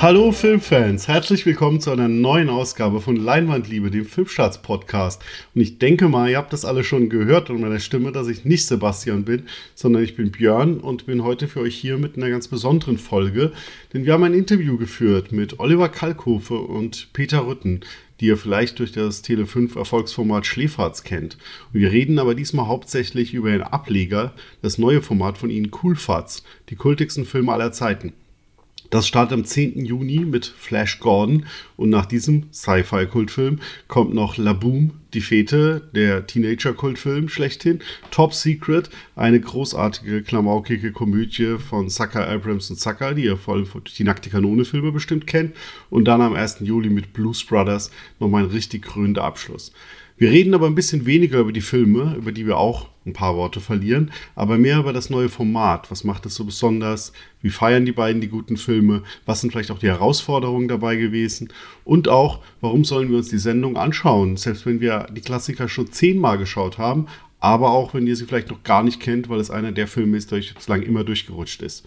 Hallo Filmfans, herzlich willkommen zu einer neuen Ausgabe von Leinwandliebe, dem Filmstarts-Podcast. Und ich denke mal, ihr habt das alle schon gehört an meiner Stimme, dass ich nicht Sebastian bin, sondern ich bin Björn und bin heute für euch hier mit einer ganz besonderen Folge. Denn wir haben ein Interview geführt mit Oliver Kalkofe und Peter Rütten, die ihr vielleicht durch das Tele5 Erfolgsformat Schläferz kennt. Und wir reden aber diesmal hauptsächlich über den Ableger, das neue Format von ihnen Coolfatz, die kultigsten Filme aller Zeiten. Das startet am 10. Juni mit Flash Gordon und nach diesem Sci-Fi-Kultfilm kommt noch La Boom, die Fete, der Teenager-Kultfilm schlechthin, Top Secret, eine großartige, klamaukige Komödie von Zucker, Abrams und Zucker, die ihr vor allem die Nackte Kanone-Filme bestimmt kennt und dann am 1. Juli mit Blues Brothers nochmal ein richtig krönender Abschluss. Wir reden aber ein bisschen weniger über die Filme, über die wir auch ein paar Worte verlieren, aber mehr über das neue Format. Was macht es so besonders? Wie feiern die beiden die guten Filme? Was sind vielleicht auch die Herausforderungen dabei gewesen? Und auch, warum sollen wir uns die Sendung anschauen? Selbst wenn wir die Klassiker schon zehnmal geschaut haben, aber auch wenn ihr sie vielleicht noch gar nicht kennt, weil es einer der Filme ist, der euch bislang immer durchgerutscht ist.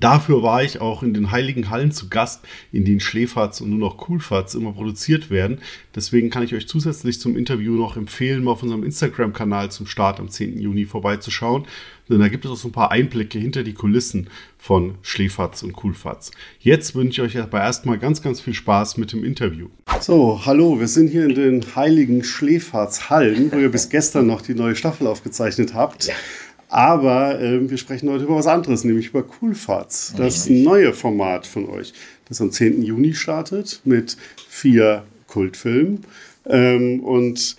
Dafür war ich auch in den heiligen Hallen zu Gast, in denen Schläferz und nur noch Coolfatz immer produziert werden. Deswegen kann ich euch zusätzlich zum Interview noch empfehlen, mal auf unserem Instagram-Kanal zum Start am 10. Juni vorbeizuschauen. Denn da gibt es auch so ein paar Einblicke hinter die Kulissen von Schläferz und Coolfatz. Jetzt wünsche ich euch aber erstmal ganz, ganz viel Spaß mit dem Interview. So, hallo, wir sind hier in den heiligen Schläferz-Hallen, wo ihr bis gestern noch die neue Staffel aufgezeichnet habt. Ja. Aber äh, wir sprechen heute über was anderes, nämlich über Coolfarts, das neue Format von euch, das am 10. Juni startet mit vier Kultfilmen. Ähm, und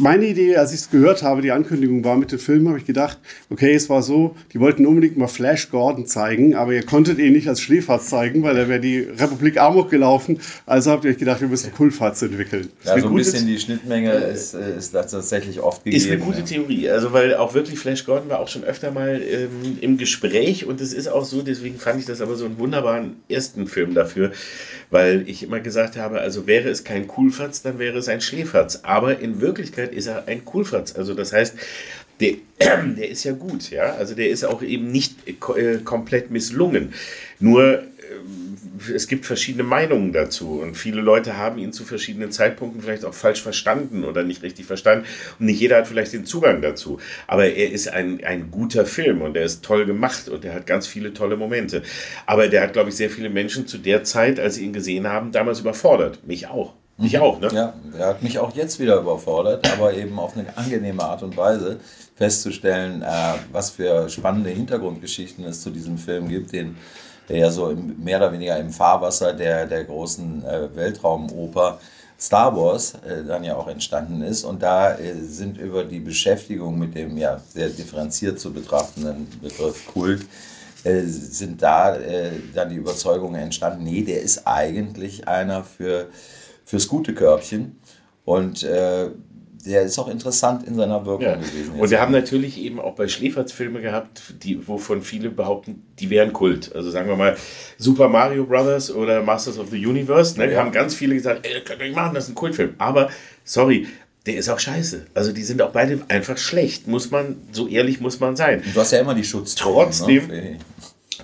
meine Idee, als ich es gehört habe, die Ankündigung war mit dem Film, habe ich gedacht, okay, es war so, die wollten unbedingt mal Flash Gordon zeigen, aber ihr konntet ihn nicht als Schläferz zeigen, weil er wäre die Republik Amok gelaufen. Also habt ihr euch gedacht, wir müssen Kulfatz entwickeln. Ja, so ein bisschen die Schnittmenge ist, äh, ist tatsächlich oft gegeben. Ist eine gute ja. Theorie, also weil auch wirklich Flash Gordon war auch schon öfter mal ähm, im Gespräch und es ist auch so, deswegen fand ich das aber so einen wunderbaren ersten Film dafür, weil ich immer gesagt habe, also wäre es kein Kulfatz, dann wäre es ein Schläferz. Aber in Wirklichkeit ist er ein Coolfatz. Also das heißt, der, der ist ja gut, ja. Also der ist auch eben nicht äh, komplett misslungen. Nur äh, es gibt verschiedene Meinungen dazu und viele Leute haben ihn zu verschiedenen Zeitpunkten vielleicht auch falsch verstanden oder nicht richtig verstanden und nicht jeder hat vielleicht den Zugang dazu. Aber er ist ein, ein guter Film und er ist toll gemacht und er hat ganz viele tolle Momente. Aber der hat, glaube ich, sehr viele Menschen zu der Zeit, als sie ihn gesehen haben, damals überfordert. Mich auch. Mich auch, ne? Ja, er hat mich auch jetzt wieder überfordert, aber eben auf eine angenehme Art und Weise festzustellen, äh, was für spannende Hintergrundgeschichten es zu diesem Film gibt, den, der ja so im, mehr oder weniger im Fahrwasser der, der großen äh, Weltraumoper Star Wars äh, dann ja auch entstanden ist. Und da äh, sind über die Beschäftigung mit dem ja sehr differenziert zu betrachtenden Begriff Kult, äh, sind da äh, dann die Überzeugungen entstanden, nee, der ist eigentlich einer für fürs gute Körbchen. Und äh, der ist auch interessant in seiner Wirkung ja. gewesen. Und wir haben natürlich eben auch bei Schläferz Filme gehabt, die, wovon viele behaupten, die wären Kult. Also sagen wir mal Super Mario Brothers oder Masters of the Universe. Ne? Ja. haben ganz viele gesagt, ey, könnt ihr nicht machen, das ist ein Kultfilm. Aber, sorry, der ist auch scheiße. Also die sind auch beide einfach schlecht. Muss man, so ehrlich muss man sein. Du hast ja immer die Schutz. Trotzdem, ne?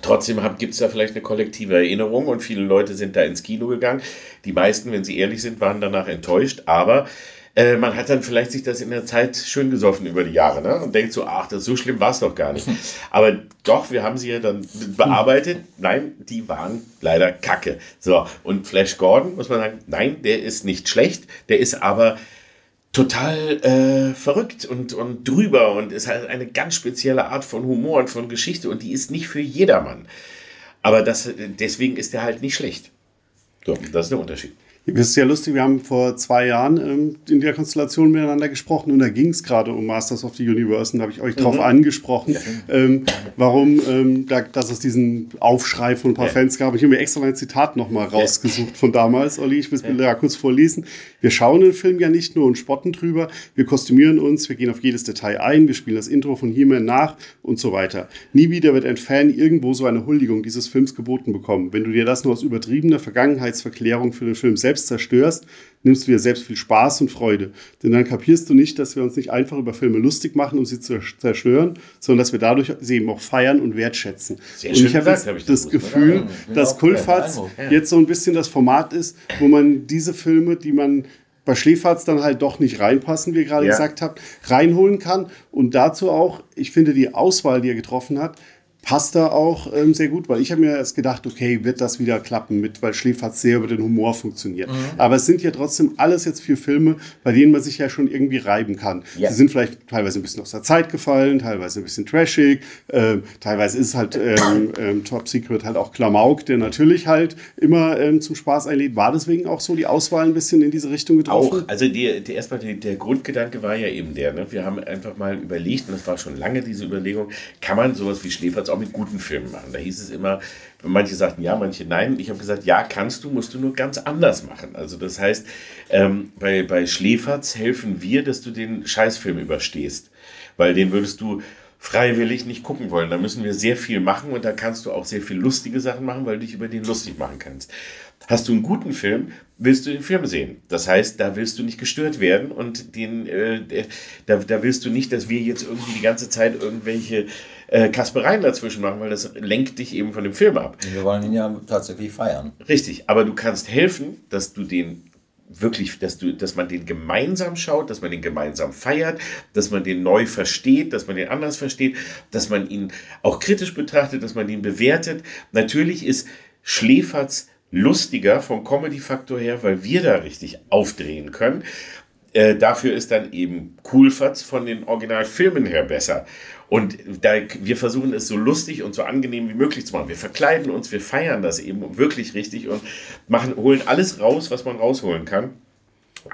Trotzdem gibt es da vielleicht eine kollektive Erinnerung und viele Leute sind da ins Kino gegangen. Die meisten, wenn sie ehrlich sind, waren danach enttäuscht, aber äh, man hat dann vielleicht sich das in der Zeit schön gesoffen über die Jahre ne? und denkt so, ach, das so schlimm war es doch gar nicht. Aber doch, wir haben sie ja dann bearbeitet. Nein, die waren leider kacke. So, und Flash Gordon, muss man sagen, nein, der ist nicht schlecht, der ist aber total äh, verrückt und, und drüber und ist halt eine ganz spezielle Art von Humor und von Geschichte und die ist nicht für jedermann. Aber das, deswegen ist er halt nicht schlecht. So, das ist der Unterschied. Das ist ja lustig, wir haben vor zwei Jahren ähm, in der Konstellation miteinander gesprochen und da ging es gerade um Masters of the Universe und da habe ich euch mhm. drauf angesprochen, ja. ähm, warum, ähm, da, dass es diesen Aufschrei von ein paar ja. Fans gab. Ich habe mir extra ein Zitat nochmal rausgesucht ja. von damals, Olli, ich will es ja. kurz vorlesen. Wir schauen den Film ja nicht nur und spotten drüber, wir kostümieren uns, wir gehen auf jedes Detail ein, wir spielen das Intro von He-Man nach und so weiter. Nie wieder wird ein Fan irgendwo so eine Huldigung dieses Films geboten bekommen. Wenn du dir das nur aus übertriebener Vergangenheitsverklärung für den Film selbst selbst zerstörst, nimmst du dir selbst viel Spaß und Freude. Denn dann kapierst du nicht, dass wir uns nicht einfach über Filme lustig machen und sie zerstören, sondern dass wir dadurch sie eben auch feiern und wertschätzen. Sehr und ich habe jetzt habe ich das das Gefühl, dass Kulfatz jetzt so ein bisschen das Format ist, wo man diese Filme, die man bei Schläferz dann halt doch nicht reinpassen, wie ihr gerade Ja. gesagt habt, reinholen kann. Und dazu auch, ich finde die Auswahl, die er getroffen hat, passt da auch ähm, sehr gut, weil ich habe mir erst gedacht, okay, wird das wieder klappen mit, weil Schläferz sehr über den Humor funktioniert. Mhm. Aber es sind ja trotzdem alles jetzt vier Filme, bei denen man sich ja schon irgendwie reiben kann. Ja. Sie sind vielleicht teilweise ein bisschen aus der Zeit gefallen, teilweise ein bisschen trashig, ähm, teilweise ist es halt ähm, ähm, Top Secret halt auch Klamauk, der natürlich halt immer ähm, zum Spaß einlädt. War deswegen auch so die Auswahl ein bisschen in diese Richtung getroffen? Auch, also die, die, erstmal die, der Grundgedanke war ja eben der, ne? wir haben einfach mal überlegt, und das war schon lange diese Überlegung, kann man sowas wie Schläferz auch mit guten Filmen machen? Da hieß es immer, manche sagten ja, manche nein. Ich habe gesagt, ja, kannst du, musst du nur ganz anders machen. Also das heißt, ähm, bei, bei Schläferz helfen wir, dass du den Scheißfilm überstehst, weil den würdest du freiwillig nicht gucken wollen. Da müssen wir sehr viel machen und da kannst du auch sehr viel lustige Sachen machen, weil du dich über den lustig machen kannst. Hast du einen guten Film, willst du den Film sehen. Das heißt, da willst du nicht gestört werden und den, äh, da, da willst du nicht, dass wir jetzt irgendwie die ganze Zeit irgendwelche äh, Kaspereien dazwischen machen, weil das lenkt dich eben von dem Film ab. Wir wollen ihn ja tatsächlich feiern. Richtig, aber du kannst helfen, dass du den wirklich, dass du, dass man den gemeinsam schaut, dass man den gemeinsam feiert, dass man den neu versteht, dass man den anders versteht, dass man ihn auch kritisch betrachtet, dass man ihn bewertet. Natürlich ist Schläferz lustiger vom Comedy-Faktor her, weil wir da richtig aufdrehen können. Äh, dafür ist dann eben Coolfatz von den Originalfilmen her besser. Und da, wir versuchen es so lustig und so angenehm wie möglich zu machen. Wir verkleiden uns, wir feiern das eben wirklich richtig und machen, holen alles raus, was man rausholen kann.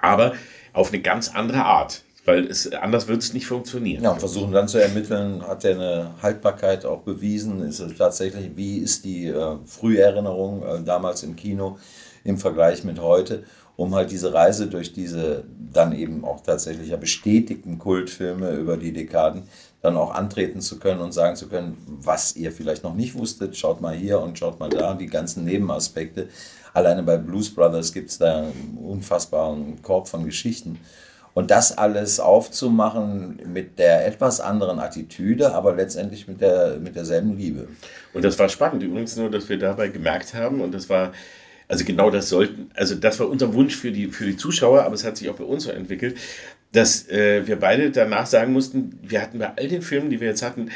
Aber auf eine ganz andere Art. Weil es, anders wird es nicht funktionieren. Ja, und versuchen dann zu ermitteln, hat er eine Haltbarkeit auch bewiesen? Ist es tatsächlich, wie ist die äh, Früherinnerung äh, damals im Kino im Vergleich mit heute? Um halt diese Reise durch diese dann eben auch tatsächlich ja bestätigten Kultfilme über die Dekaden dann auch antreten zu können und sagen zu können, was ihr vielleicht noch nicht wusstet, schaut mal hier und schaut mal da, die ganzen Nebenaspekte. Alleine bei Blues Brothers gibt es da einen unfassbaren Korb von Geschichten. Und das alles aufzumachen mit der etwas anderen Attitüde, aber letztendlich mit, der, mit derselben Liebe. Und das war spannend. Übrigens nur, dass wir dabei gemerkt haben, und das war, also genau das sollten, also das war unser Wunsch für die, für die Zuschauer, aber es hat sich auch bei uns so entwickelt, dass äh, wir beide danach sagen mussten, wir hatten bei all den Filmen, die wir jetzt hatten,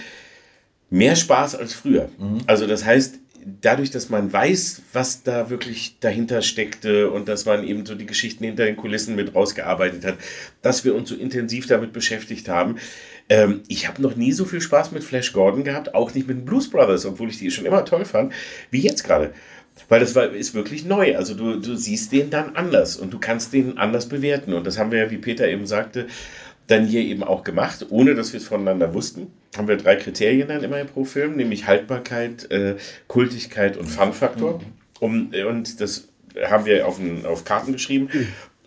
mehr Spaß als früher. Also das heißt, dadurch, dass man weiß, was da wirklich dahinter steckte und dass man eben so die Geschichten hinter den Kulissen mit rausgearbeitet hat, dass wir uns so intensiv damit beschäftigt haben. Ähm, ich habe noch nie so viel Spaß mit Flash Gordon gehabt, auch nicht mit den Blues Brothers, obwohl ich die schon immer toll fand, wie jetzt gerade. Weil das war, ist wirklich neu. Also du, du siehst den dann anders und du kannst den anders bewerten. Und das haben wir ja, wie Peter eben sagte, dann hier eben auch gemacht, ohne dass wir es voneinander wussten. Haben wir drei Kriterien dann immer pro Film, nämlich Haltbarkeit, äh, Kultigkeit und Fun-Faktor. Um, äh, und das haben wir auf, ein, auf Karten geschrieben,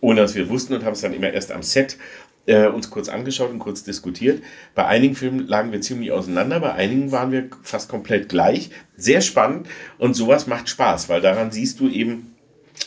ohne dass wir wussten und haben es dann immer erst am Set äh, uns kurz angeschaut und kurz diskutiert. Bei einigen Filmen lagen wir ziemlich auseinander, bei einigen waren wir fast komplett gleich. Sehr spannend und sowas macht Spaß, weil daran siehst du eben,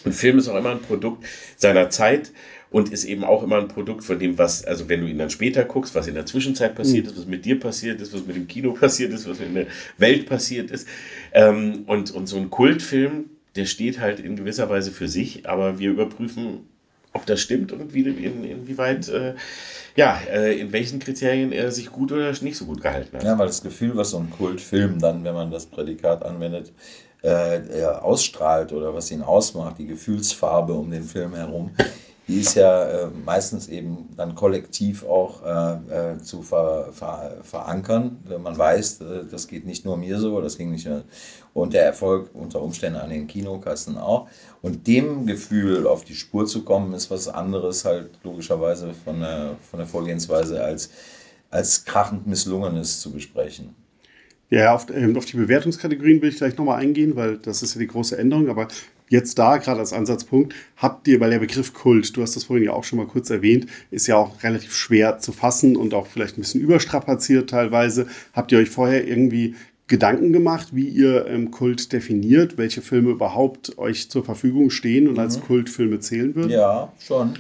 ein Film ist auch immer ein Produkt seiner Zeit und ist eben auch immer ein Produkt von dem, was, also wenn du ihn dann später guckst, was in der Zwischenzeit passiert ist, was mit dir passiert ist, was mit dem Kino passiert ist, was in der Welt passiert ist. Ähm, und, und so ein Kultfilm, der steht halt in gewisser Weise für sich, aber wir überprüfen, ob das stimmt und wie, in, inwieweit, äh, ja, äh, in welchen Kriterien er sich gut oder nicht so gut gehalten hat. Ja, weil das Gefühl, was so ein Kultfilm dann, wenn man das Prädikat anwendet, äh, ausstrahlt oder was ihn ausmacht, die Gefühlsfarbe um den Film herum, die ist ja äh, meistens eben dann kollektiv auch äh, äh, zu ver, ver, verankern, man weiß, äh, das geht nicht nur mir so, das ging nicht nur, und der Erfolg unter Umständen an den Kinokassen auch. Und dem Gefühl auf die Spur zu kommen, ist was anderes halt logischerweise von der, von der Vorgehensweise als, als krachend Misslungenes zu besprechen. Ja, auf, ähm, auf die Bewertungskategorien will ich gleich nochmal eingehen, weil das ist ja die große Änderung. Aber jetzt da, gerade als Ansatzpunkt, habt ihr, weil der Begriff Kult, du hast das vorhin ja auch schon mal kurz erwähnt, ist ja auch relativ schwer zu fassen und auch vielleicht ein bisschen überstrapaziert teilweise. Habt ihr euch vorher irgendwie Gedanken gemacht, wie ihr ähm, Kult definiert, welche Filme überhaupt euch zur Verfügung stehen und mhm. als Kultfilme zählen würden? Ja, schon.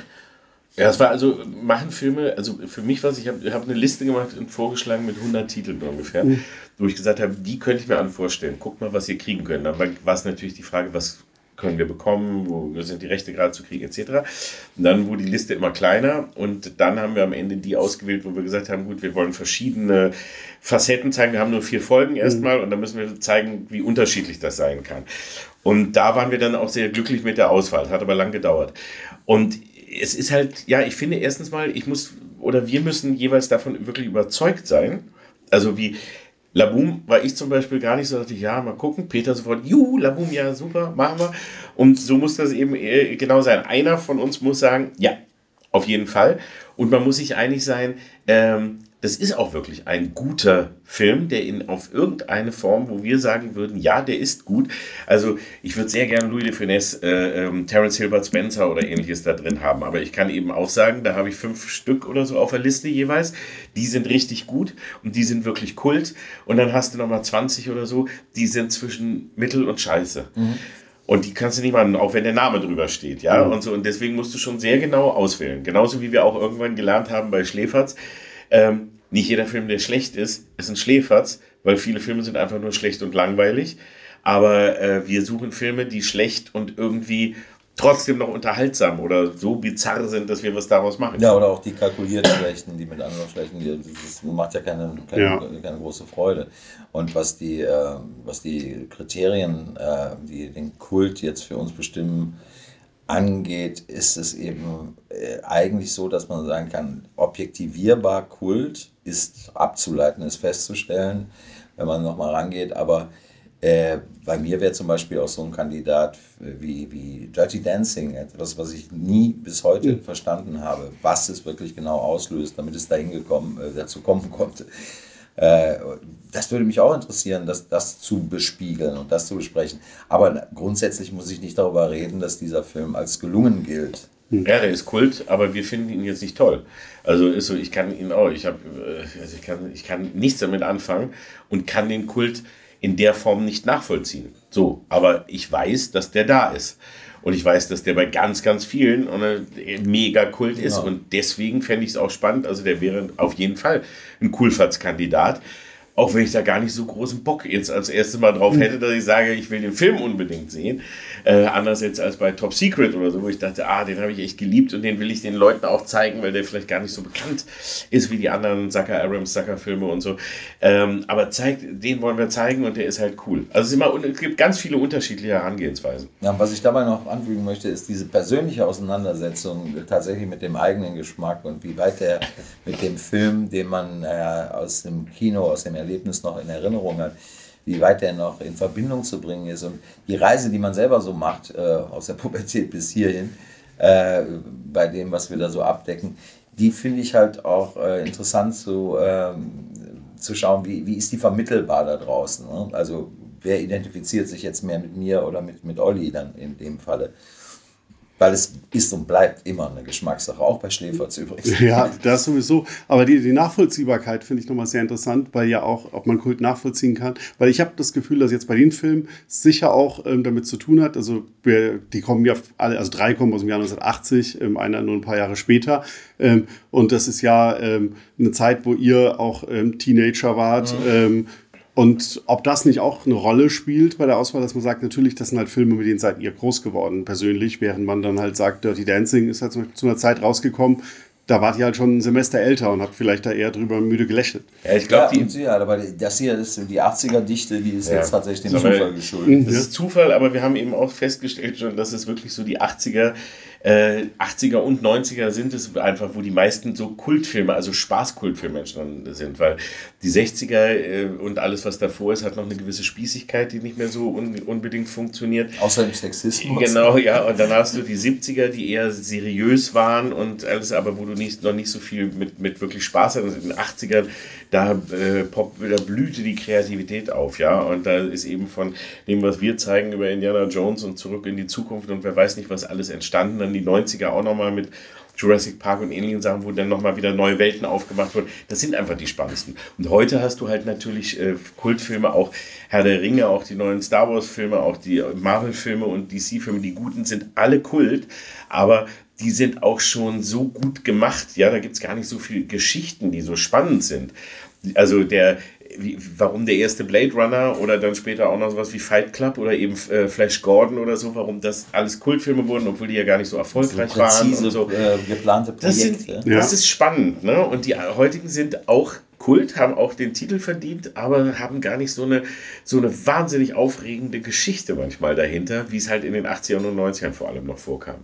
Ja, es war also, machen Filme, also für mich was, ich habe hab eine Liste gemacht und vorgeschlagen mit 100 Titeln ungefähr, mhm. wo ich gesagt habe, die könnte ich mir an vorstellen. Guckt mal, was ihr kriegen könnt. Dann war es natürlich die Frage, was können wir bekommen, wo sind die Rechte gerade zu kriegen, etc. Und dann wurde die Liste immer kleiner und dann haben wir am Ende die ausgewählt, wo wir gesagt haben, gut, wir wollen verschiedene Facetten zeigen. Wir haben nur vier Folgen erstmal mhm. und dann müssen wir zeigen, wie unterschiedlich das sein kann. Und da waren wir dann auch sehr glücklich mit der Auswahl. Hat aber lang gedauert. Und es ist halt, ja, ich finde erstens mal, ich muss oder wir müssen jeweils davon wirklich überzeugt sein. Also wie Laboom war ich zum Beispiel gar nicht so, dachte ich, ja, mal gucken. Peter sofort, juhu, Laboom, ja, super, machen wir. Und so muss das eben äh, genau sein. Einer von uns muss sagen, ja, auf jeden Fall. Und man muss sich einig sein, ähm, das ist auch wirklich ein guter Film, der in auf irgendeine Form, wo wir sagen würden, ja, der ist gut. Also ich würde sehr gerne Louis de Finesse, äh, ähm, Terence Hilbert Spencer oder ähnliches da drin haben. Aber ich kann eben auch sagen, da habe ich fünf Stück oder so auf der Liste jeweils. Die sind richtig gut und die sind wirklich Kult. Und dann hast du nochmal 20 oder so, die sind zwischen Mittel und Scheiße. Mhm. Und die kannst du nicht machen, auch wenn der Name drüber steht, ja. Mhm. Und so, und deswegen musst du schon sehr genau auswählen. Genauso wie wir auch irgendwann gelernt haben bei Schläferz. Ähm, nicht jeder Film, der schlecht ist, ist ein Schläferz, weil viele Filme sind einfach nur schlecht und langweilig. Aber äh, wir suchen Filme, die schlecht und irgendwie trotzdem noch unterhaltsam oder so bizarr sind, dass wir was daraus machen. Ja, oder auch die kalkulierten Schlechten, die mit anderen Schlechten, das macht ja keine, keine, ja. keine große Freude. Und was die, äh, was die Kriterien, äh, die den Kult jetzt für uns bestimmen, angeht, ist es eben äh, eigentlich so, dass man sagen kann, objektivierbar Kult ist abzuleiten, ist festzustellen, wenn man nochmal rangeht. Aber äh, bei mir wäre zum Beispiel auch so ein Kandidat wie, wie Dirty Dancing, etwas, was ich nie bis heute mhm. verstanden habe, was es wirklich genau auslöst, damit es dahin gekommen, äh, dazu kommen konnte. Äh, das würde mich auch interessieren, das, das zu bespiegeln und das zu besprechen. Aber grundsätzlich muss ich nicht darüber reden, dass dieser Film als gelungen gilt. Ja, der ist Kult, aber wir finden ihn jetzt nicht toll. Also ist so, ich kann ihn auch, ich habe, äh, also ich kann, ich kann nichts damit anfangen und kann den Kult in der Form nicht nachvollziehen. So, aber ich weiß, dass der da ist. Und ich weiß, dass der bei ganz, ganz vielen mega Kult ist. Ja. Und deswegen fände ich es auch spannend. Also der wäre auf jeden Fall ein Coolfahrtskandidat. Auch wenn ich da gar nicht so großen Bock jetzt als erstes Mal drauf hm. hätte, dass ich sage, ich will den Film unbedingt sehen. Äh, anders jetzt als bei Top Secret oder so, wo ich dachte, ah, den habe ich echt geliebt und den will ich den Leuten auch zeigen, weil der vielleicht gar nicht so bekannt ist wie die anderen Zucker Abrams Zucker Filme und so. Ähm, aber zeigt, den wollen wir zeigen und der ist halt cool. Also es, immer, es gibt ganz viele unterschiedliche Herangehensweisen. Ja, was ich dabei noch anfügen möchte, ist diese persönliche Auseinandersetzung tatsächlich mit dem eigenen Geschmack und wie weit der mit dem Film, den man äh, aus dem Kino, aus dem Erlebnis noch in Erinnerung hat, wie weit der noch in Verbindung zu bringen ist. Und die Reise, die man selber so macht, äh, aus der Pubertät bis hierhin, äh, bei dem, was wir da so abdecken, die finde ich halt auch äh, interessant zu, ähm, zu schauen, wie, wie ist die vermittelbar da draußen. Ne? Also wer identifiziert sich jetzt mehr mit mir oder mit, mit Olli dann in dem Falle weil es ist und bleibt immer eine Geschmackssache, auch bei Schläferz übrigens. Ja, das sowieso. Aber die, die Nachvollziehbarkeit finde ich nochmal sehr interessant, weil ja auch, ob man Kult nachvollziehen kann. Weil ich habe das Gefühl, dass jetzt bei den Filmen sicher auch ähm, damit zu tun hat. Also wir, die kommen ja alle, also drei kommen aus dem Jahr 1980, ähm, einer nur ein paar Jahre später. Ähm, und das ist ja ähm, eine Zeit, wo ihr auch ähm, Teenager wart. Mhm ähm, und ob das nicht auch eine Rolle spielt bei der Auswahl, dass man sagt, natürlich, das sind halt Filme, mit denen seid ihr groß geworden, persönlich, während man dann halt sagt, Dirty Dancing ist halt zu einer Zeit rausgekommen, da wart ihr halt schon ein Semester älter und habt vielleicht da eher drüber müde gelächelt. Ja, ich glaube, ja, die. Ja, aber das hier ist die 80er-Dichte, die ist ja. jetzt tatsächlich dem Zufall geschuldet. Das ist Zufall, aber wir haben eben auch festgestellt schon, dass es wirklich so die 80er äh, 80er und 90er sind es einfach, wo die meisten so Kultfilme, also Spaßkultfilme entstanden sind, weil die 60er äh, und alles, was davor ist, hat noch eine gewisse Spießigkeit, die nicht mehr so un unbedingt funktioniert. Außer im Sexismus. Genau, ja, und dann hast du die 70er, die eher seriös waren und alles, aber wo du nicht, noch nicht so viel mit, mit wirklich Spaß hattest. In den 80ern, da, äh, pop, da blühte die Kreativität auf, ja, und da ist eben von dem, was wir zeigen über Indiana Jones und zurück in die Zukunft und wer weiß nicht, was alles entstanden, dann die 90er auch nochmal mit Jurassic Park und ähnlichen Sachen, wo dann nochmal wieder neue Welten aufgemacht wurden. Das sind einfach die spannendsten. Und heute hast du halt natürlich äh, Kultfilme, auch Herr der Ringe, auch die neuen Star Wars-Filme, auch die Marvel-Filme und DC-Filme, die guten sind alle Kult, aber die sind auch schon so gut gemacht. Ja, da gibt es gar nicht so viele Geschichten, die so spannend sind. Also der, wie, warum der erste Blade Runner oder dann später auch noch sowas wie Fight Club oder eben äh, Flash Gordon oder so, warum das alles Kultfilme wurden, obwohl die ja gar nicht so erfolgreich so waren und so. Äh, geplante Projekte. Das, sind, ja. das ist spannend, ne? Und die heutigen sind auch Kult, haben auch den Titel verdient, aber haben gar nicht so eine, so eine wahnsinnig aufregende Geschichte manchmal dahinter, wie es halt in den 80ern und 90ern vor allem noch vorkam.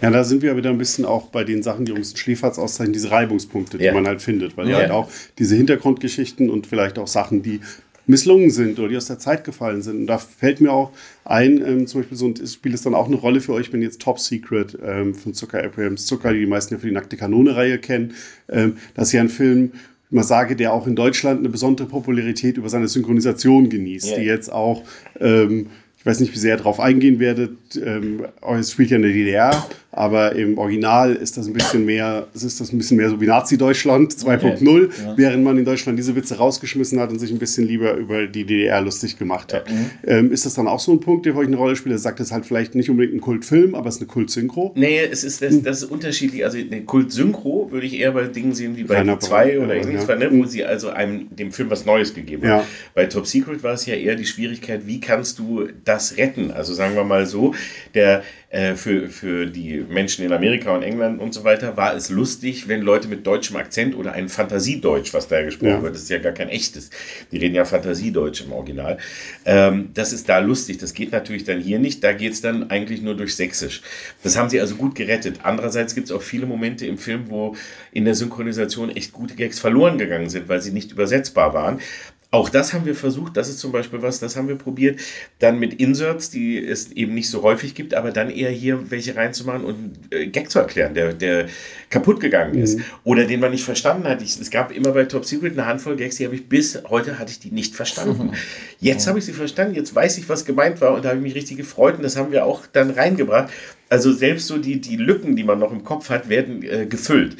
Ja, da sind wir wieder ein bisschen auch bei den Sachen, die uns Schläferz auszeichnen, diese Reibungspunkte, die ja. man halt findet, weil ja. halt auch diese Hintergrundgeschichten und vielleicht auch Sachen, die misslungen sind oder die aus der Zeit gefallen sind. Und da fällt mir auch ein, ähm, zum Beispiel so ein Spiel ist dann auch eine Rolle für euch, wenn jetzt Top Secret ähm, von Zucker Abrahams Zucker, die die meisten ja für die Nackte Kanone-Reihe kennen, ähm, das ist ja ein Film, mal sage, der auch in Deutschland eine besondere Popularität über seine Synchronisation genießt, yeah. die jetzt auch ähm, ich weiß nicht, wie sehr ihr darauf eingehen werdet. Ähm, es spielt ja in der DDR, aber im Original ist das ein bisschen mehr, ist das ein bisschen mehr so wie Nazi-Deutschland 2.0, okay. ja. während man in Deutschland diese Witze rausgeschmissen hat und sich ein bisschen lieber über die DDR lustig gemacht hat. Mhm. Ähm, ist das dann auch so ein Punkt, der für euch eine Rolle spielt? Er sagt, es ist halt vielleicht nicht unbedingt ein Kultfilm, aber es ist eine Kultsynchro? Nee, es ist, das, das ist unterschiedlich. Also eine Kultsynchro würde ich eher bei Dingen sehen wie bei 2 oder ähnliches, ja. ne, wo sie also einem dem Film was Neues gegeben haben. Ja. Bei Top Secret war es ja eher die Schwierigkeit, wie kannst du das retten? Also sagen wir mal so, der äh, für, für die Menschen in Amerika und England und so weiter war es lustig, wenn Leute mit deutschem Akzent oder ein Fantasiedeutsch, was da gesprochen ja. wird, das ist ja gar kein echtes, die reden ja Fantasiedeutsch im Original, ähm, das ist da lustig. Das geht natürlich dann hier nicht, da geht es dann eigentlich nur durch Sächsisch. Das haben sie also gut gerettet. Andererseits gibt es auch viele Momente im Film, wo in der Synchronisation echt gute Gags verloren gegangen sind, weil sie nicht übersetzbar waren. Auch das haben wir versucht, das ist zum Beispiel was, das haben wir probiert, dann mit Inserts, die es eben nicht so häufig gibt, aber dann eher hier welche reinzumachen und äh, Gag zu erklären, der, der kaputt gegangen ist mhm. oder den man nicht verstanden hat. Ich, es gab immer bei Top Secret eine Handvoll Gags, die habe ich bis heute hatte ich die nicht verstanden. Jetzt habe ich sie verstanden, jetzt weiß ich, was gemeint war und da habe ich mich richtig gefreut und das haben wir auch dann reingebracht. Also selbst so die, die Lücken, die man noch im Kopf hat, werden äh, gefüllt.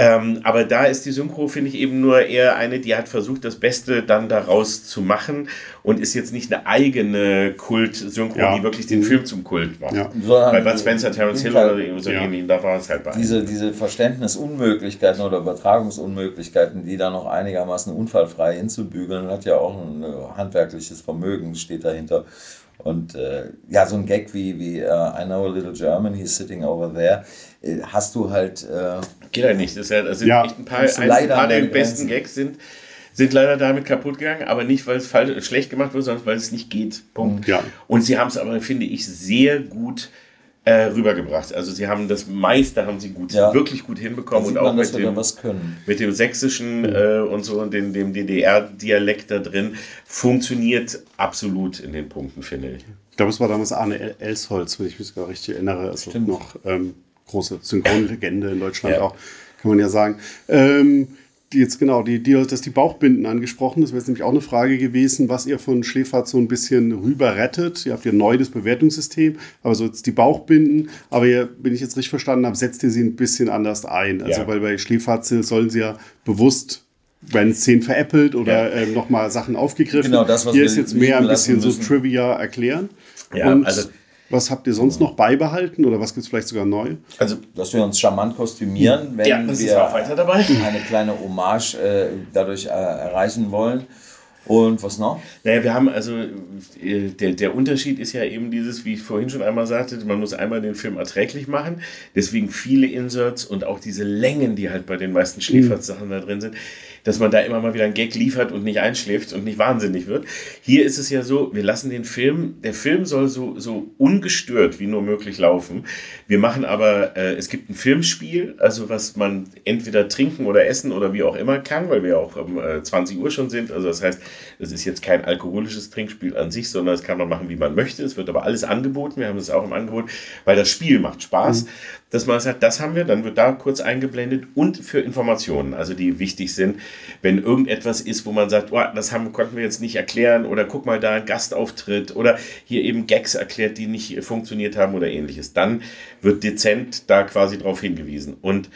Ähm, aber da ist die Synchro, finde ich, eben nur eher eine, die hat versucht, das Beste dann daraus zu machen und ist jetzt nicht eine eigene Kult-Synchro, ja. die wirklich den mhm. Film zum Kult macht. Ja. Weil bei Spencer, Terence Hill oder so ja. ähnlichen, da war es halt bei diese, diese Verständnisunmöglichkeiten oder Übertragungsunmöglichkeiten, die da noch einigermaßen unfallfrei hinzubügeln, hat ja auch ein äh, handwerkliches Vermögen, steht dahinter. Und äh, ja, so ein Gag wie, wie uh, I know a little German, he's sitting over there, äh, hast du halt. Äh, Geht halt nicht. Das, ja, das sind ja. echt ein paar, ein, ein paar der besten Gags sind, sind leider damit kaputt gegangen, aber nicht, weil es falsch, schlecht gemacht wurde, sondern weil es nicht geht. Punkt. Ja. Und sie haben es aber, finde ich, sehr gut äh, rübergebracht. Also sie haben das meiste haben sie gut, ja. wirklich gut hinbekommen und auch mit dem, mit dem sächsischen äh, und so und dem, dem DDR-Dialekt da drin funktioniert absolut in den Punkten, finde ich. Ich glaube, es war damals Arne Elsholz, wenn ich mich gar richtig erinnere. Also Stimmt. noch ähm, große Synchronlegende in Deutschland ja. auch, kann man ja sagen. Ähm, jetzt genau, die, die, das die Bauchbinden angesprochen. Das wäre jetzt nämlich auch eine Frage gewesen, was ihr von Schläfert so ein bisschen rüber rettet. Ihr habt ja neu das Bewertungssystem, aber so jetzt die Bauchbinden. Aber ihr, wenn ich jetzt richtig verstanden habe, setzt ihr sie ein bisschen anders ein. Also, ja. weil bei Schläfert sollen sie ja bewusst werden Szenen veräppelt oder ja. ähm, nochmal Sachen aufgegriffen. Genau, das, was Hier ist jetzt mehr ein bisschen so Trivia erklären. Ja, Und also was habt ihr sonst noch beibehalten oder was gibt es vielleicht sogar neu? Also, dass wir uns charmant kostümieren, wenn ja, wir eine kleine Hommage äh, dadurch äh, erreichen wollen. Und was noch? Naja, wir haben also, äh, der, der Unterschied ist ja eben dieses, wie ich vorhin schon einmal sagte, man muss einmal den Film erträglich machen. Deswegen viele Inserts und auch diese Längen, die halt bei den meisten Schläfersachen mhm. da drin sind dass man da immer mal wieder einen Gag liefert und nicht einschläft und nicht wahnsinnig wird. Hier ist es ja so, wir lassen den Film, der Film soll so, so ungestört wie nur möglich laufen. Wir machen aber, äh, es gibt ein Filmspiel, also was man entweder trinken oder essen oder wie auch immer kann, weil wir auch um äh, 20 Uhr schon sind. Also das heißt, es ist jetzt kein alkoholisches Trinkspiel an sich, sondern es kann man machen, wie man möchte. Es wird aber alles angeboten. Wir haben es auch im Angebot, weil das Spiel macht Spaß. Mhm. Dass man sagt, das haben wir, dann wird da kurz eingeblendet und für Informationen, also die wichtig sind, wenn irgendetwas ist, wo man sagt, oh, das haben, konnten wir jetzt nicht erklären oder guck mal da ein Gastauftritt oder hier eben Gags erklärt, die nicht funktioniert haben oder ähnliches, dann wird dezent da quasi drauf hingewiesen. Und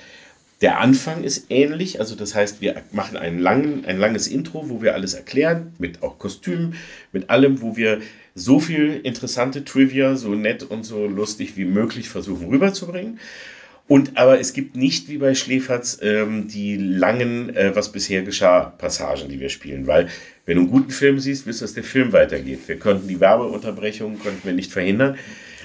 der Anfang ist ähnlich, also das heißt, wir machen einen langen, ein langes Intro, wo wir alles erklären, mit auch Kostümen, mit allem, wo wir so viel interessante Trivia, so nett und so lustig wie möglich versuchen rüberzubringen. Und aber es gibt nicht wie bei Schläferz ähm, die langen, äh, was bisher geschah, Passagen, die wir spielen. Weil, wenn du einen guten Film siehst, wirst du, dass der Film weitergeht. Wir könnten die Werbeunterbrechungen könnten wir nicht verhindern.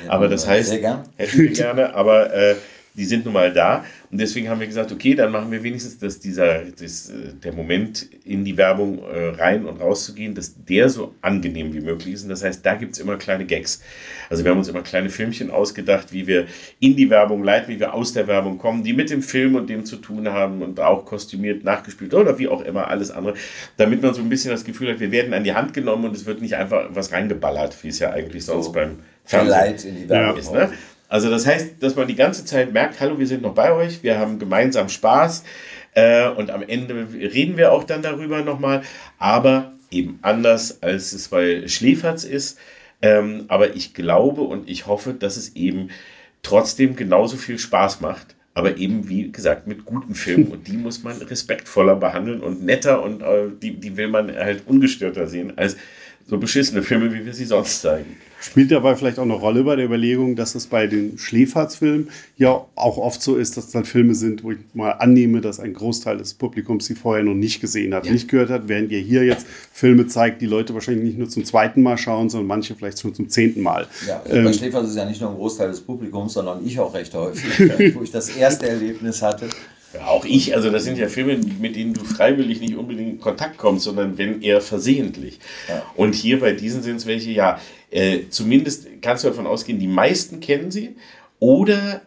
Ja, aber das heißt, hätten wir gerne, aber äh, die sind nun mal da. Und deswegen haben wir gesagt, okay, dann machen wir wenigstens, dass dieser, das, äh, der Moment in die Werbung äh, rein und rauszugehen, dass der so angenehm wie möglich ist. Und das heißt, da gibt es immer kleine Gags. Also wir haben uns immer kleine Filmchen ausgedacht, wie wir in die Werbung leiten, wie wir aus der Werbung kommen, die mit dem Film und dem zu tun haben und auch kostümiert, nachgespielt oder wie auch immer alles andere, damit man so ein bisschen das Gefühl hat, wir werden an die Hand genommen und es wird nicht einfach was reingeballert, wie es ja eigentlich sonst so beim Fernsehen in die Werbung ist. Ne? Also das heißt, dass man die ganze Zeit merkt, hallo, wir sind noch bei euch, wir haben gemeinsam Spaß äh, und am Ende reden wir auch dann darüber nochmal, aber eben anders, als es bei Schläferz ist. Ähm, aber ich glaube und ich hoffe, dass es eben trotzdem genauso viel Spaß macht. Aber eben, wie gesagt, mit guten Filmen und die muss man respektvoller behandeln und netter und äh, die, die will man halt ungestörter sehen als so beschissene Filme, wie wir sie sonst zeigen. Spielt dabei vielleicht auch eine Rolle bei der Überlegung, dass es bei den Schläferzfilmen ja auch oft so ist, dass es dann Filme sind, wo ich mal annehme, dass ein Großteil des Publikums sie vorher noch nicht gesehen hat, ja. nicht gehört hat, während ihr hier jetzt Filme zeigt, die Leute wahrscheinlich nicht nur zum zweiten Mal schauen, sondern manche vielleicht schon zum zehnten Mal. Ja, ähm, bei Schläferz ist ja nicht nur ein Großteil des Publikums, sondern ich auch recht häufig, wo ich das erste Erlebnis hatte. Auch ich, also das sind ja Filme, mit denen du freiwillig nicht unbedingt in Kontakt kommst, sondern wenn eher versehentlich. Ja. Und hier bei diesen sind es welche, ja, äh, zumindest kannst du davon ausgehen, die meisten kennen sie oder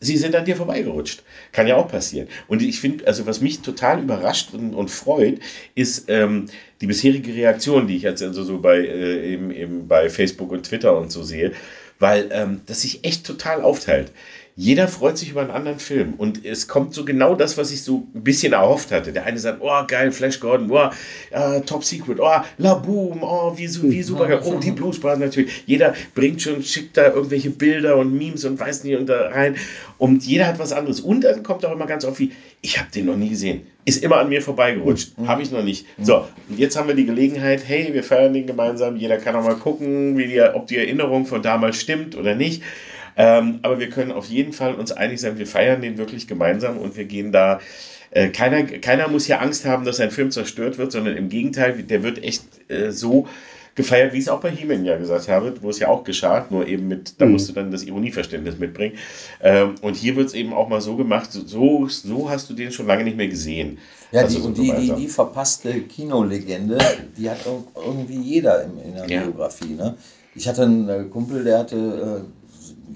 sie sind an dir vorbeigerutscht. Kann ja auch passieren. Und ich finde, also was mich total überrascht und, und freut, ist ähm, die bisherige Reaktion, die ich jetzt also so bei, äh, eben, eben bei Facebook und Twitter und so sehe, weil ähm, das sich echt total aufteilt jeder freut sich über einen anderen Film. Und es kommt so genau das, was ich so ein bisschen erhofft hatte. Der eine sagt, oh, geil, Flash Gordon, oh, uh, Top Secret, oh, La Boom, oh, wie, wie super geil, oh, die Blues Brothers natürlich. Jeder bringt schon, schickt da irgendwelche Bilder und Memes und weiß nicht und da rein. Und jeder hat was anderes. Und dann kommt auch immer ganz oft wie, ich habe den noch nie gesehen. Ist immer an mir vorbeigerutscht. Mhm. Habe ich noch nicht. Mhm. So, und jetzt haben wir die Gelegenheit, hey, wir feiern den gemeinsam. Jeder kann auch mal gucken, wie die, ob die Erinnerung von damals stimmt oder nicht. Ähm, aber wir können auf jeden Fall uns einig sein, wir feiern den wirklich gemeinsam und wir gehen da. Äh, keiner, keiner muss hier Angst haben, dass sein Film zerstört wird, sondern im Gegenteil, der wird echt äh, so gefeiert, wie ich es auch bei He-Man ja gesagt habe, wo es ja auch geschah, nur eben mit, da mhm. musst du dann das Ironieverständnis mitbringen. Ähm, und hier wird es eben auch mal so gemacht, so, so hast du den schon lange nicht mehr gesehen. Ja, die, so die, die, die, verpasste Kinolegende, die hat irgendwie jeder in, in der ja. Biografie. Ne? Ich hatte einen äh, Kumpel, der hatte äh,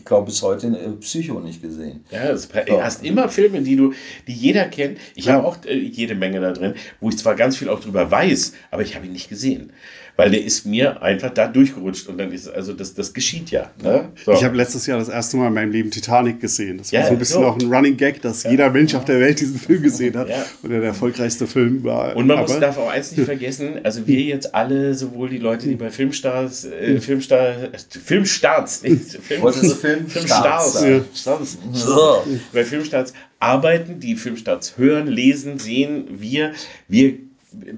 ich glaube, bis heute äh, Psycho nicht gesehen. Ja, du so. hast immer Filme, die du, die jeder kennt. Ich ja. habe auch äh, jede Menge da drin, wo ich zwar ganz viel auch drüber weiß, aber ich habe ihn nicht gesehen weil der ist mir einfach da durchgerutscht und dann ist, also das, das geschieht ja. Ne? So. Ich habe letztes Jahr das erste Mal in meinem Leben Titanic gesehen. Das war ja, so ein bisschen so. auch ein Running Gag, dass ja. jeder Mensch auf der Welt diesen Film gesehen hat ja. und der, der erfolgreichste Film war. Und man muss, darf auch eins nicht vergessen, also wir jetzt alle, sowohl die Leute, die bei Filmstars, äh, Filmstar, Filmstarts, nicht, Film, so Film, Filmstars, Filmstars, so. bei Filmstarts arbeiten, die Filmstarts hören, lesen, sehen, wir, wir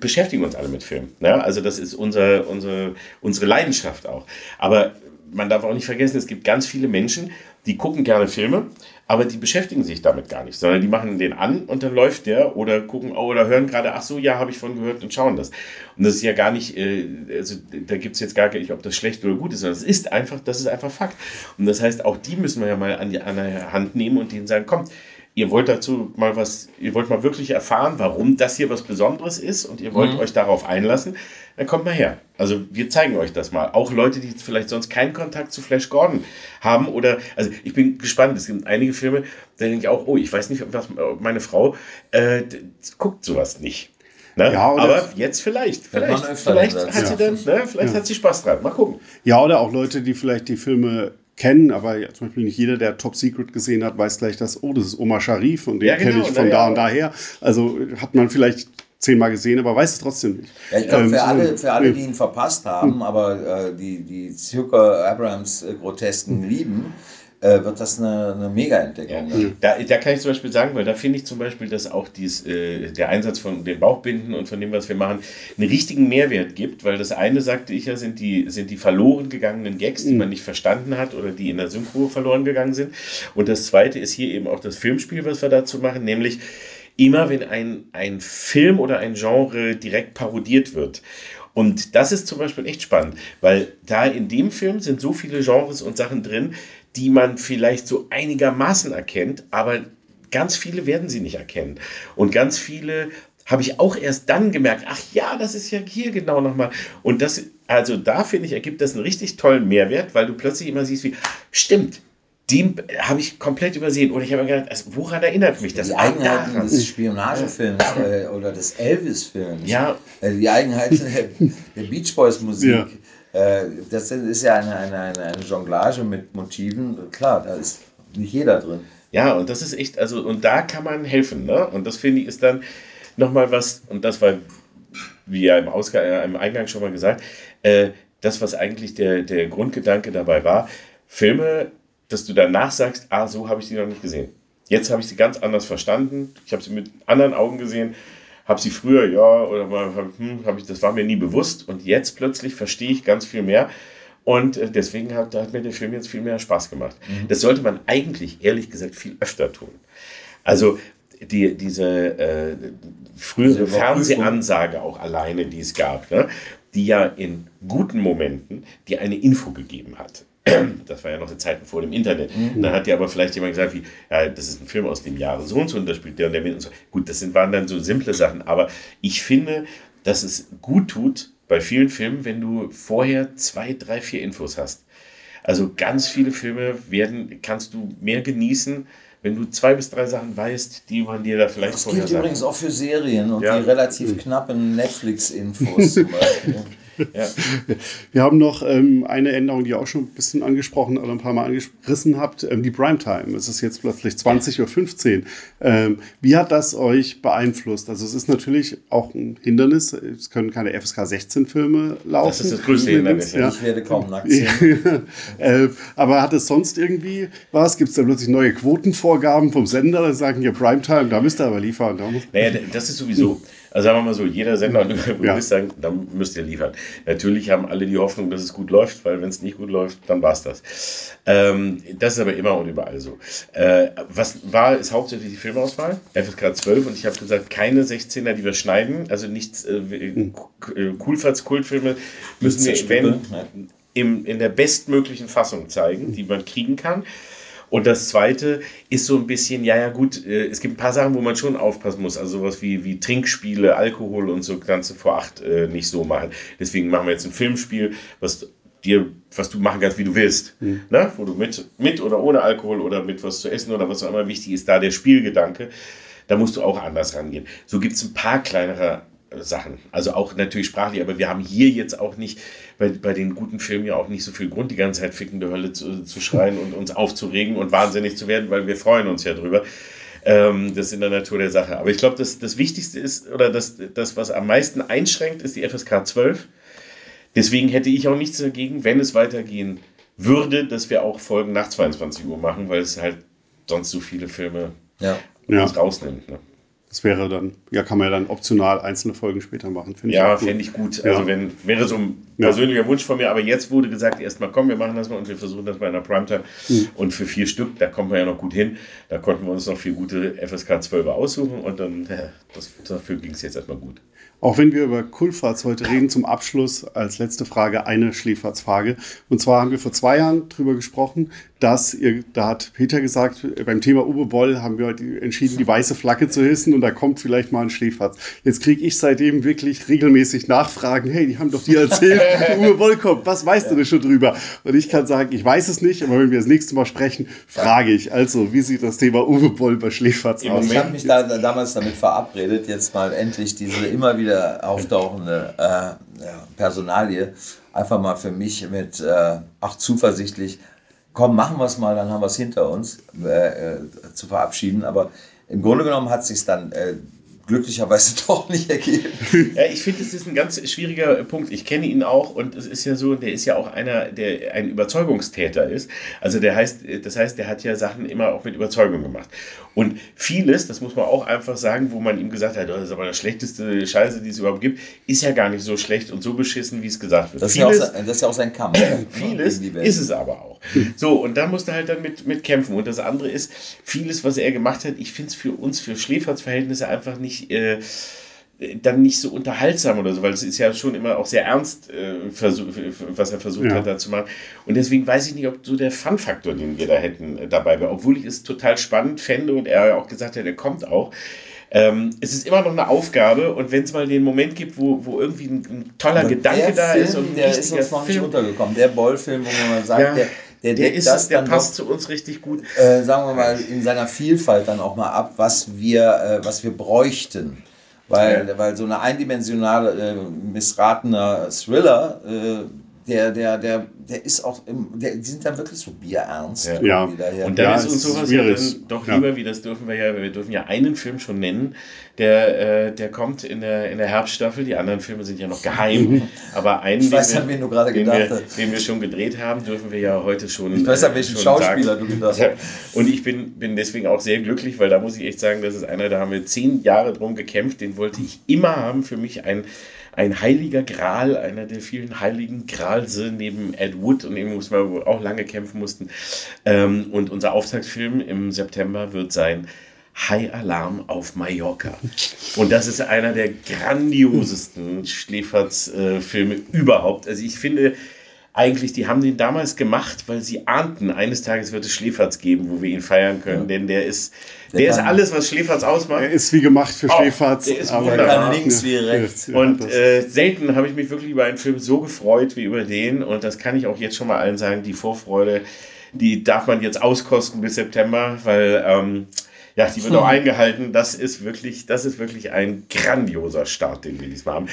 beschäftigen uns alle mit Film. Ne? Also das ist unser, unsere, unsere Leidenschaft auch. Aber man darf auch nicht vergessen, es gibt ganz viele Menschen, die gucken gerne Filme, aber die beschäftigen sich damit gar nicht, sondern die machen den an und dann läuft der oder gucken oh, oder hören gerade, ach so, ja, habe ich von gehört und schauen das. Und das ist ja gar nicht, äh, also da gibt es jetzt gar nicht, ob das schlecht oder gut ist, sondern es ist einfach, das ist einfach Fakt. Und das heißt, auch die müssen wir ja mal an die, an der Hand nehmen und denen sagen, kommt, ihr wollt dazu mal was, ihr wollt mal wirklich erfahren, warum das hier was Besonderes ist und ihr wollt mhm. euch darauf einlassen, dann kommt mal her. Also wir zeigen euch das mal. Auch Leute, die vielleicht sonst keinen Kontakt zu Flash Gordon haben oder, also ich bin gespannt, es gibt einige Filme, da denke ich auch, oh, ich weiß nicht, was meine Frau äh, guckt sowas nicht. Ne? Ja, aber jetzt vielleicht. Vielleicht, vielleicht hat sie dann, ne? vielleicht ja. hat sie Spaß dran. Mal gucken. Ja, oder auch Leute, die vielleicht die Filme kennen, aber ja, zum Beispiel nicht jeder, der Top Secret gesehen hat, weiß gleich, dass, oh, das ist Omar Sharif und den ja, genau, kenne ich von da und daher. Also hat man vielleicht zehnmal gesehen, aber weiß es trotzdem nicht. Ja, ich glaube, ähm, für, alle, für alle, die ihn verpasst haben, aber äh, die, die Zucker Abrams äh, Grotesken hm. lieben, äh, wird das eine, eine Mega-Entdeckung. Ja. Da, da kann ich zum Beispiel sagen, weil da finde ich zum Beispiel, dass auch dies, äh, der Einsatz von den Bauchbinden und von dem, was wir machen, einen richtigen Mehrwert gibt, weil das eine, sagte ich ja, sind die, sind die verloren gegangenen Gags, die mhm. man nicht verstanden hat oder die in der Synchro verloren gegangen sind. Und das zweite ist hier eben auch das Filmspiel, was wir dazu machen, nämlich immer wenn ein, ein Film oder ein Genre direkt parodiert wird. Und das ist zum Beispiel echt spannend, weil da in dem Film sind so viele Genres und Sachen drin, die man vielleicht so einigermaßen erkennt, aber ganz viele werden sie nicht erkennen. Und ganz viele habe ich auch erst dann gemerkt, ach ja, das ist ja hier genau nochmal. Und das, also da finde ich, ergibt das einen richtig tollen Mehrwert, weil du plötzlich immer siehst, wie, stimmt, die habe ich komplett übersehen. Oder ich habe mir gedacht, also woran erinnert mich das? Die Eigenheiten daran. des Spionagefilms äh, oder des Elvis-Films. Ja. Äh, die Eigenheiten der Beach Boys-Musik. Ja. Äh, das ist ja eine, eine, eine, eine Jonglage mit Motiven. Klar, da ist nicht jeder drin. Ja, und das ist echt, also, und da kann man helfen, ne? Und das finde ich ist dann nochmal was, und das war, wie ja im, Ausgang, äh, im Eingang schon mal gesagt, äh, das, was eigentlich der, der Grundgedanke dabei war, Filme, dass du danach sagst, ah, so habe ich sie noch nicht gesehen. Jetzt habe ich sie ganz anders verstanden. Ich habe sie mit anderen Augen gesehen habe sie früher, ja, oder mal, hm, habe ich, das war mir nie bewusst und jetzt plötzlich verstehe ich ganz viel mehr. Und äh, deswegen hat, hat mir der Film jetzt viel mehr Spaß gemacht. Mhm. Das sollte man eigentlich, ehrlich gesagt, viel öfter tun. Also die, diese äh, frühere Fernsehansage auch alleine, die es gab, ne, die ja in guten Momenten die eine Info gegeben hat. Das war ja noch die Zeiten vor dem Internet. Mhm. Dann hat ja aber vielleicht jemand gesagt, wie, ja, das ist ein Film aus dem Jahre so und so und da spielt der und der mit und so. Gut, das sind, waren dann so simple Sachen, aber ich finde, dass es gut tut bei vielen Filmen, wenn du vorher zwei, drei, vier Infos hast. Also ganz viele Filme werden, kannst du mehr genießen, wenn du zwei bis drei Sachen weißt, die man dir da vielleicht das vorher Das gilt übrigens auch für Serien und ja. die relativ mhm. knappen Netflix-Infos zum Beispiel. Ja. Wir haben noch ähm, eine Änderung, die ihr auch schon ein bisschen angesprochen oder ein paar Mal angerissen habt, ähm, die Primetime. Es ist jetzt plötzlich 20.15 Uhr. Ähm, wie hat das euch beeinflusst? Also es ist natürlich auch ein Hindernis. Es können keine FSK 16 Filme laufen. Das ist das größte Hindernis. Ja. Ich werde kaum nackt sehen. äh, aber hat es sonst irgendwie was? Gibt es da plötzlich neue Quotenvorgaben vom Sender, die sagen, hier Primetime, da müsst ihr aber liefern. Da naja, das ist sowieso... Also sagen wir mal so, jeder Sender, und du ja. sagen, da müsst ihr liefern. Natürlich haben alle die Hoffnung, dass es gut läuft, weil wenn es nicht gut läuft, dann war es das. Ähm, das ist aber immer und überall so. Äh, was war, ist hauptsächlich die Filmauswahl, FSK 12, und ich habe gesagt, keine 16er, die wir schneiden, also nichts, äh, Coolfatz, Kultfilme müssen wir, wenn, im, in der bestmöglichen Fassung zeigen, die man kriegen kann. Und das Zweite ist so ein bisschen, ja, ja, gut, äh, es gibt ein paar Sachen, wo man schon aufpassen muss. Also sowas wie, wie Trinkspiele, Alkohol und so du vor acht äh, nicht so machen. Deswegen machen wir jetzt ein Filmspiel, was dir, was du machen kannst, wie du willst. Mhm. Ne? Wo du mit, mit oder ohne Alkohol oder mit was zu essen oder was auch immer wichtig ist, da der Spielgedanke. Da musst du auch anders rangehen. So gibt es ein paar kleinere Sachen. Also auch natürlich sprachlich, aber wir haben hier jetzt auch nicht bei, bei den guten Filmen ja auch nicht so viel Grund, die ganze Zeit fickende Hölle zu, zu schreien und uns aufzuregen und wahnsinnig zu werden, weil wir freuen uns ja drüber. Ähm, das ist in der Natur der Sache. Aber ich glaube, das, das Wichtigste ist, oder das, das, was am meisten einschränkt, ist die FSK 12. Deswegen hätte ich auch nichts dagegen, wenn es weitergehen würde, dass wir auch Folgen nach 22 Uhr machen, weil es halt sonst so viele Filme ja. uns ja. rausnimmt. Ne? Das wäre dann, ja, kann man ja dann optional einzelne Folgen später machen. ja, fände ich gut. Also ja. wenn, wäre so ein persönlicher ja. Wunsch von mir, aber jetzt wurde gesagt, erstmal komm, wir machen das mal und wir versuchen das bei einer Primetime. Mhm. Und für vier Stück, da kommt man ja noch gut hin. Da konnten wir uns noch vier gute FSK 12 aussuchen und dann, ja, das, dafür ging es jetzt erstmal gut. Auch wenn wir über Kulfats heute reden, zum Abschluss als letzte Frage eine Schläferzfrage. Und zwar haben wir vor zwei Jahren darüber gesprochen, dass ihr, da hat Peter gesagt, beim Thema Uwe Boll haben wir heute entschieden, die weiße Flagge zu hissen und da kommt vielleicht mal ein Schläferz. Jetzt kriege ich seitdem wirklich regelmäßig Nachfragen, hey, die haben doch dir erzählt, Uwe Boll kommt, was weißt ja. du denn schon drüber? Und ich kann sagen, ich weiß es nicht, aber wenn wir das nächste Mal sprechen, frage ich. Also, wie sieht das Thema Uwe Boll bei Schläferz aus? Ich habe mich da, damals damit verabredet, jetzt mal endlich diese immer wieder auftauchende äh, Personalie einfach mal für mich mit, äh, ach zuversichtlich, komm, machen wir es mal, dann haben wir es hinter uns, äh, äh, zu verabschieden. Aber im Grunde genommen hat sich dann äh, glücklicherweise doch nicht ergeben. Ja, ich finde, es ist ein ganz schwieriger Punkt. Ich kenne ihn auch und es ist ja so, der ist ja auch einer, der ein Überzeugungstäter ist. Also der heißt, das heißt, der hat ja Sachen immer auch mit Überzeugung gemacht. Und vieles, das muss man auch einfach sagen, wo man ihm gesagt hat, das ist aber das schlechteste Scheiße, die es überhaupt gibt, ist ja gar nicht so schlecht und so beschissen, wie es gesagt wird. Das ist, vieles, ja, auch, sein- das ist ja auch sein Kampf. Vieles ist es aber auch. So, und da musst du halt dann mit, mit kämpfen. Und das andere ist, vieles, was er gemacht hat, ich finde es für uns, für Schläferz-Verhältnisse einfach nicht, äh, dann nicht so unterhaltsam oder so, weil es ist ja schon immer auch sehr ernst, äh, versuch, was er versucht Ja. hat da zu machen. Und deswegen weiß ich nicht, ob so der Fun-Faktor, den wir da hätten, äh, dabei wäre. Obwohl ich es total spannend fände und er ja auch gesagt hat, er kommt auch. Ähm, es ist immer noch eine Aufgabe und wenn es mal den Moment gibt, wo, wo irgendwie ein, ein toller Aber Gedanke der da Film, ist und ein der ist uns noch nicht Film, untergekommen. Der Boll-Film, wo man sagt, Ja, der, der, der, ist das es, der passt doch, zu uns richtig gut. äh, sagen wir mal, in seiner Vielfalt dann auch mal ab, was wir, äh, was wir bräuchten. Weil, Ja. weil so eine eindimensionale, äh, missratener Thriller, äh, der, der, der, der ist auch, im, der, die sind dann wirklich so bierernst. Ja. Ja. Und dann Ja, ist es uns ist sowas ja dann doch Ja. lieber, wie das dürfen wir ja, wir dürfen ja einen Film schon nennen, der, äh, der kommt in der, in der Herbststaffel, die anderen Filme sind ja noch geheim, aber einen, Ich weiß, den, an wen du gerade den, wir, den wir schon gedreht haben, dürfen wir ja heute schon Ich weiß, an äh, welchen Schauspieler sagen. du gedacht Ja, hast. Und ich bin, bin deswegen auch sehr glücklich, weil da muss ich echt sagen, das ist einer, da haben wir zehn Jahre drum gekämpft, den wollte ich immer haben, für mich ein ein heiliger Gral, einer der vielen heiligen Gralse neben Ed Wood und dem muss man auch lange kämpfen mussten. Ähm, und unser Auftaktfilm im September wird sein High Alarm auf Mallorca. Und das ist einer der grandiosesten Schläferz-Filme überhaupt. Also ich finde eigentlich, die haben den damals gemacht, weil sie ahnten, eines Tages wird es Schläferz geben, wo wir ihn feiern können, Ja. denn der ist, Der der, ist alles, was Schläferz ausmacht. Er ist wie gemacht für Oh, Schläferz. der ist aber wunderbar. Kann links wie rechts. Ja, Und äh, selten habe ich mich wirklich über einen Film so gefreut wie über den. Und das kann ich auch jetzt schon mal allen sagen. Die Vorfreude, die darf man jetzt auskosten bis September, weil ähm, ja, die wird auch eingehalten. Das ist wirklich, das ist wirklich ein grandioser Start, den wir diesmal haben.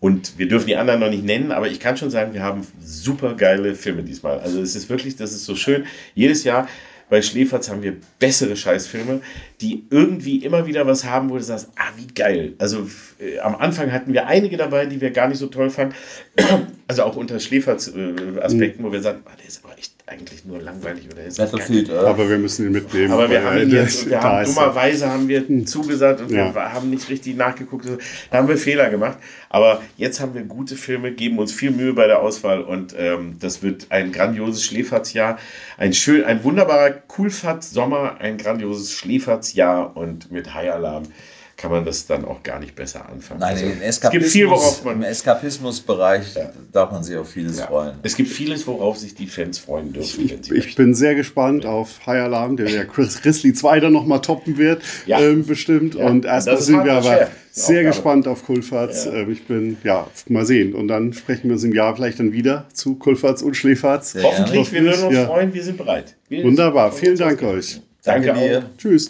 Und wir dürfen die anderen noch nicht nennen, aber ich kann schon sagen, wir haben super geile Filme diesmal. Also es ist wirklich, das ist so schön. Jedes Jahr bei Schläferz haben wir bessere Scheißfilme, die irgendwie immer wieder was haben, wo du sagst, ah, wie geil. Also äh, am Anfang hatten wir einige dabei, die wir gar nicht so toll fanden. Also auch unter Schläferz-Aspekten, wo wir sagen, ah, der ist aber echt eigentlich nur langweilig oder der ist Battlefield. Earth. aber wir müssen ihn mitnehmen. Aber wir haben ihn jetzt, wir haben er. dummerweise haben wir zugesagt und Ja. wir haben nicht richtig nachgeguckt. Da haben wir Fehler gemacht. Aber jetzt haben wir gute Filme, geben uns viel Mühe bei der Auswahl und ähm, das wird ein grandioses Schläferzjahr. Ein schön, ein wunderbarer Coolfahrt-Sommer, ein grandioses Schläferzjahr und mit High Alarm kann man das dann auch gar nicht besser anfangen. Nein, Also, im es gibt viel, worauf man im Eskapismusbereich darf man sich auf vieles freuen. es gibt vieles, worauf sich die Fans freuen dürfen, wenn sie Ich bin sehr gespannt auf High Alarm, der ja Chris Grizzly 2 dann nochmal toppen wird, Ja. ähm, bestimmt. Ja. Und erstmal sind wir aber. Die sehr Aufgabe. gespannt auf Kulfatz. Ja. Ähm, ich bin, ja, mal sehen. Und dann sprechen wir uns im Jahr vielleicht dann wieder zu Kulfatz und Schläferz. Sehr Hoffentlich, wir würden uns Ja. freuen, wir sind bereit. Wir Wunderbar, vielen Dank euch. Danke, Danke dir. Tschüss.